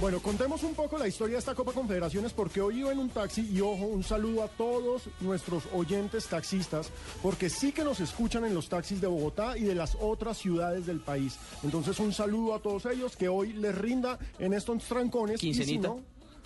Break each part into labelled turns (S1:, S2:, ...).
S1: Bueno, contemos un poco la historia de esta Copa Confederaciones porque hoy iba en un taxi y ojo, un saludo a todos nuestros oyentes taxistas porque sí que nos escuchan en los taxis de Bogotá y de las otras ciudades del país. Entonces un saludo a todos ellos que hoy les rinda en estos trancones. y si
S2: Quincenita.
S1: no,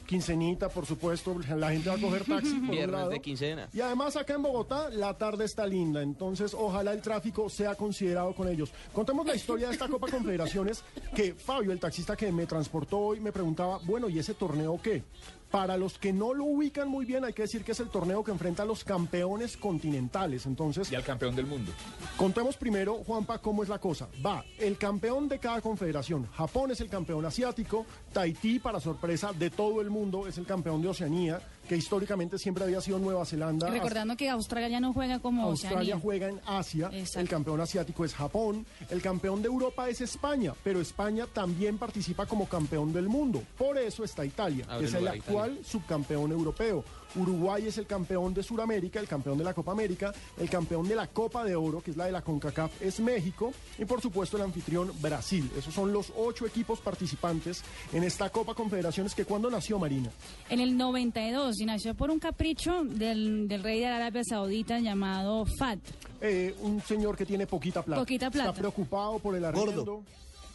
S1: Quincenita, por supuesto, la gente va a coger taxi por un
S2: Viernes
S1: lado.
S2: de quincena.
S1: Y además acá en Bogotá la tarde está linda, entonces ojalá el tráfico sea considerado con ellos. Contemos la historia de esta Copa Confederaciones que Fabio, el taxista que me transportó hoy, me preguntaba, bueno, ¿y ese torneo qué? Para los que no lo ubican muy bien, hay que decir que es el torneo que enfrenta a los campeones continentales. Entonces,
S3: Y al campeón del mundo.
S1: Contemos primero, Juanpa, cómo es la cosa. Va, el campeón de cada confederación. Japón es el campeón asiático, Tahití, para sorpresa de todo el mundo, es el campeón de Oceanía, que históricamente siempre había sido Nueva Zelanda.
S4: Recordando que Australia ya no juega como
S1: Australia
S4: Oceanía.
S1: juega en Asia,
S4: Exacto.
S1: el campeón asiático es Japón, el campeón de Europa es España, pero España también participa como campeón del mundo. Por eso está Italia,
S2: Abre
S1: que es el
S2: lugar a Italia.
S1: Actual subcampeón europeo. Uruguay es el campeón de Sudamérica, el campeón de la Copa América, el campeón de la Copa de Oro, que es la de la CONCACAF, es México, y por supuesto el anfitrión Brasil. Esos son los ocho equipos participantes en esta Copa Confederaciones que cuando nació Marina.
S4: En el 92 y nació por un capricho del, del rey de Arabia Saudita llamado Fat.
S1: Eh, un señor que tiene poquita plata.
S4: Poquita plata.
S1: Está preocupado por el arriendo.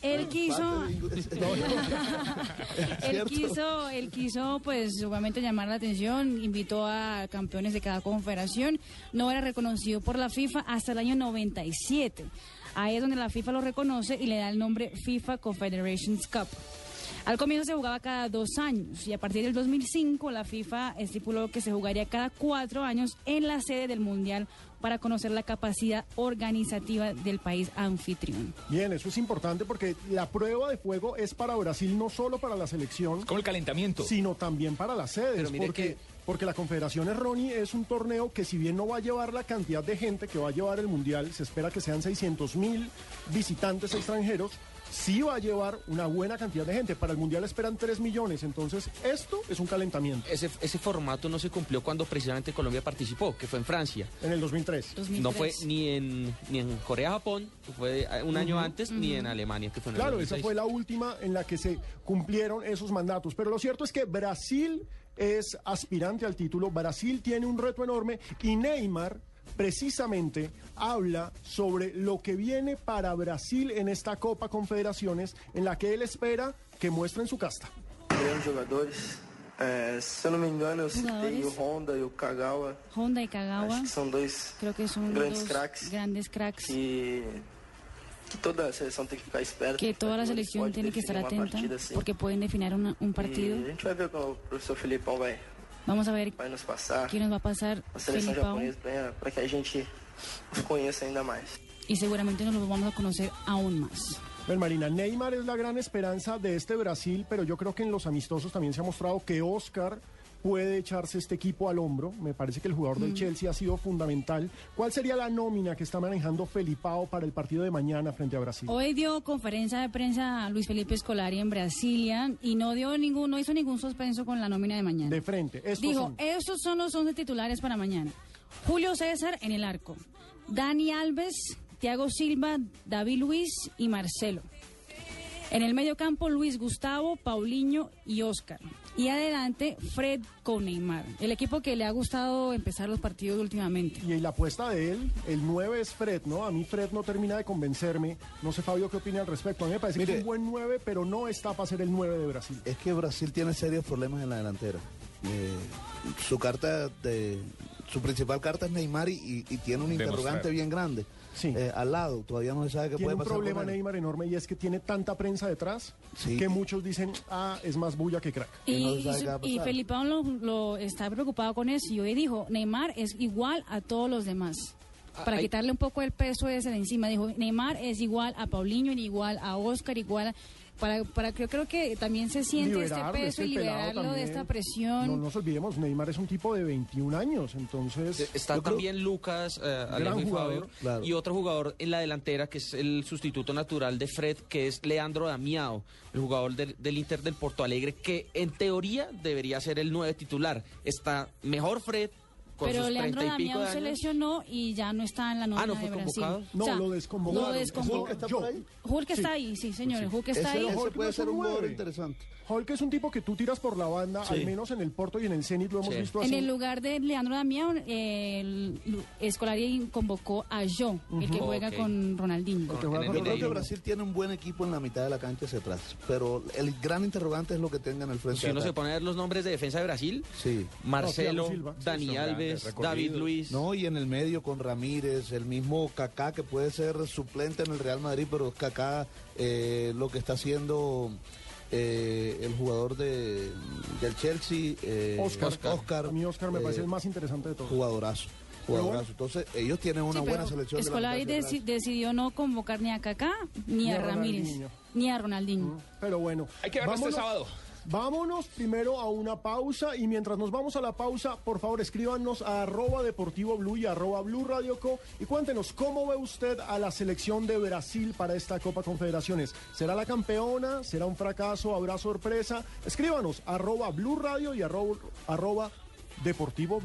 S4: Él quiso, él quiso, él quiso, pues, obviamente llamar la atención, invitó a campeones de cada confederación, no era reconocido por la FIFA hasta el año 97. Ahí es donde la FIFA lo reconoce y le da el nombre FIFA Confederations Cup. Al comienzo se jugaba cada dos años y a partir del 2005 la FIFA estipuló que se jugaría cada cuatro años en la sede del Mundial para conocer la capacidad organizativa del país anfitrión.
S1: Bien, eso es importante porque la prueba de fuego es para Brasil, no solo para la selección,
S3: Como el calentamiento.
S1: sino también para las sedes.
S2: Pero mire
S1: porque,
S2: que-
S1: porque la Confederación Ronnie es un torneo que si bien no va a llevar la cantidad de gente que va a llevar el Mundial, se espera que sean 600 mil visitantes extranjeros, sí va a llevar una buena cantidad de gente. Para el Mundial esperan 3 millones, entonces esto es un calentamiento.
S2: Ese, ese formato no se cumplió cuando precisamente Colombia participó, que fue en Francia.
S1: En el 2003.
S4: 2003.
S2: No fue ni en, ni en Corea-Japón, que fue eh, un año antes, ni en Alemania, que fue en el
S1: Claro, esa
S2: 2006.
S1: fue la última en la que se cumplieron esos mandatos. Pero lo cierto es que Brasil es aspirante al título, Brasil tiene un reto enorme y Neymar precisamente habla sobre lo que viene para Brasil en esta Copa Confederaciones en la que él espera que muestren su casta.
S5: É, se eu não me engano,
S4: Jogadores.
S5: Honda e o Kagawa.
S4: Honda y Kagawa,
S5: Acho que são dois
S4: creo que son
S5: grandes
S4: dos
S5: craques.
S4: grandes cracks
S5: que, que toda a seleção tem que ficar esperta.
S4: que toda la selección tiene que estar atenta porque pueden definir una- un partido.
S5: E a gente vai ver como o professor Filipão vai,
S4: Vamos a ver
S5: vai nos passar.
S4: qué nos va a pasar
S5: A seleção
S4: Felipao
S5: japonesa para que a gente os conheça ainda mais.
S4: y seguramente nos lo vamos a conocer aún más.
S1: Bueno, Marina, Neymar es la gran esperanza de este Brasil, pero yo creo que en los amistosos también se ha mostrado que Oscar puede echarse este equipo al hombro. Me parece que el jugador del Chelsea ha sido fundamental. ¿Cuál sería la nómina que está manejando Felipao para el partido de mañana frente a Brasil?
S4: Hoy dio conferencia de prensa a Luis Felipe Scolari en Brasilia y no dio ningún, no hizo ningún suspenso con la nómina de mañana.
S1: De frente. Estos
S4: Dijo,
S1: son.
S4: estos son los 11 titulares para mañana. Julio César en el arco. Dani Alves, Thiago Silva, David Luis y Marcelo. En el medio campo, Luis Gustavo, Paulinho y Oscar. Y adelante, Fred con Neymar. El equipo que le ha gustado empezar los partidos últimamente.
S1: Y la apuesta de él, el 9 es Fred, ¿no? A mí Fred no termina de convencerme. No sé, Fabio, qué opina al respecto. A mí me parece que es un buen 9, pero no está para ser el 9 de Brasil.
S6: Es que Brasil tiene serios problemas en la delantera. Eh, su carta de su principal carta es Neymar y, y- y tiene un
S3: Demostrar.
S6: interrogante bien grande
S1: Sí.
S6: eh, al lado. Todavía no se sabe qué
S1: Tiene
S6: puede
S1: un
S6: pasar.
S1: problema
S6: con él.
S1: Neymar enorme y es que tiene tanta prensa detrás
S6: Sí.
S1: que muchos dicen, ah, es más bulla que crack.
S6: Y no
S4: Y,
S6: se.
S4: Felipao lo, lo está preocupado con eso y hoy dijo, Neymar es igual a todos los demás. Para
S2: hay-
S4: quitarle un poco el peso ese de encima, dijo, Neymar es igual a Paulinho, igual a Oscar, igual a... para, para yo creo que también se siente este
S1: es
S4: peso y liberarlo de
S1: también.
S4: esta presión.
S1: No nos olvidemos, Neymar es un tipo de 21 años, entonces...
S2: Está
S6: creo-
S2: también Lucas, eh, y
S1: jugador,
S2: Fabio,
S6: claro.
S2: y otro jugador en la delantera que es el sustituto natural de Fred, que es Leandro Damiao, el jugador del, del Inter del Porto Alegre, que en teoría debería ser el nueve titular. Está mejor Fred con
S4: Pero
S2: sus
S4: Leandro
S2: 30 y pico
S4: Damián se lesionó y ya no está en la nómina
S2: Ah, ¿no fue
S4: de Brasil.
S2: convocado?
S1: No, lo desconvocaron.
S4: Lo desconvocó.
S1: Hulk
S6: está
S1: yo.
S6: por ahí?
S4: Hulk
S1: Sí.
S4: está ahí, sí, señor. Hulk está
S6: Ese,
S4: ahí.
S6: ese puede
S1: no
S6: ser
S1: un
S6: jugador interesante.
S1: Hulk es un tipo que tú tiras por la banda,
S6: Sí.
S1: al menos en el Porto y en el Zenit lo hemos
S2: Sí.
S1: visto
S4: En
S1: así.
S4: el lugar de Leandro Damián, eh, el Escolari convocó a Joe, el que juega con Ronaldinho.
S2: En
S1: juega con
S6: Yo creo que. Brasil tiene un buen equipo en la mitad de la cancha hacia atrás, pero el gran interrogante es lo que tenga en el frente.
S2: Si uno se pone a ver los nombres de defensa de Brasil,
S6: Sí.
S2: Marcelo,
S1: No,
S2: David Luis.
S6: No, y en el medio con Ramírez, el mismo Kaká que puede ser suplente en el Real Madrid, pero Kaká eh, lo que está haciendo eh, el jugador de, del Chelsea, eh,
S1: Oscar.
S6: Oscar,
S1: A mí Oscar me
S6: eh,
S1: parece el más interesante de todos.
S6: jugadorazo, jugadorazo. Entonces ellos tienen una
S4: Sí,
S6: buena selección. de la
S4: Escolari
S6: hacia
S4: deci- decidió no convocar ni a Kaká ni,
S1: Ni
S4: a
S1: a
S4: Ramírez ni a Ronaldinho.
S1: Pero bueno.
S3: Hay que verlo este sábado.
S1: Vámonos primero a una pausa y mientras nos vamos a la pausa, por favor escríbanos a arroba deportivo blue y arroba blue radio co y cuéntenos cómo ve usted a la selección de Brasil para esta Copa Confederaciones. ¿Será la campeona? ¿Será un fracaso? ¿Habrá sorpresa? Escríbanos arroba blue radio y arroba, arroba deportivo.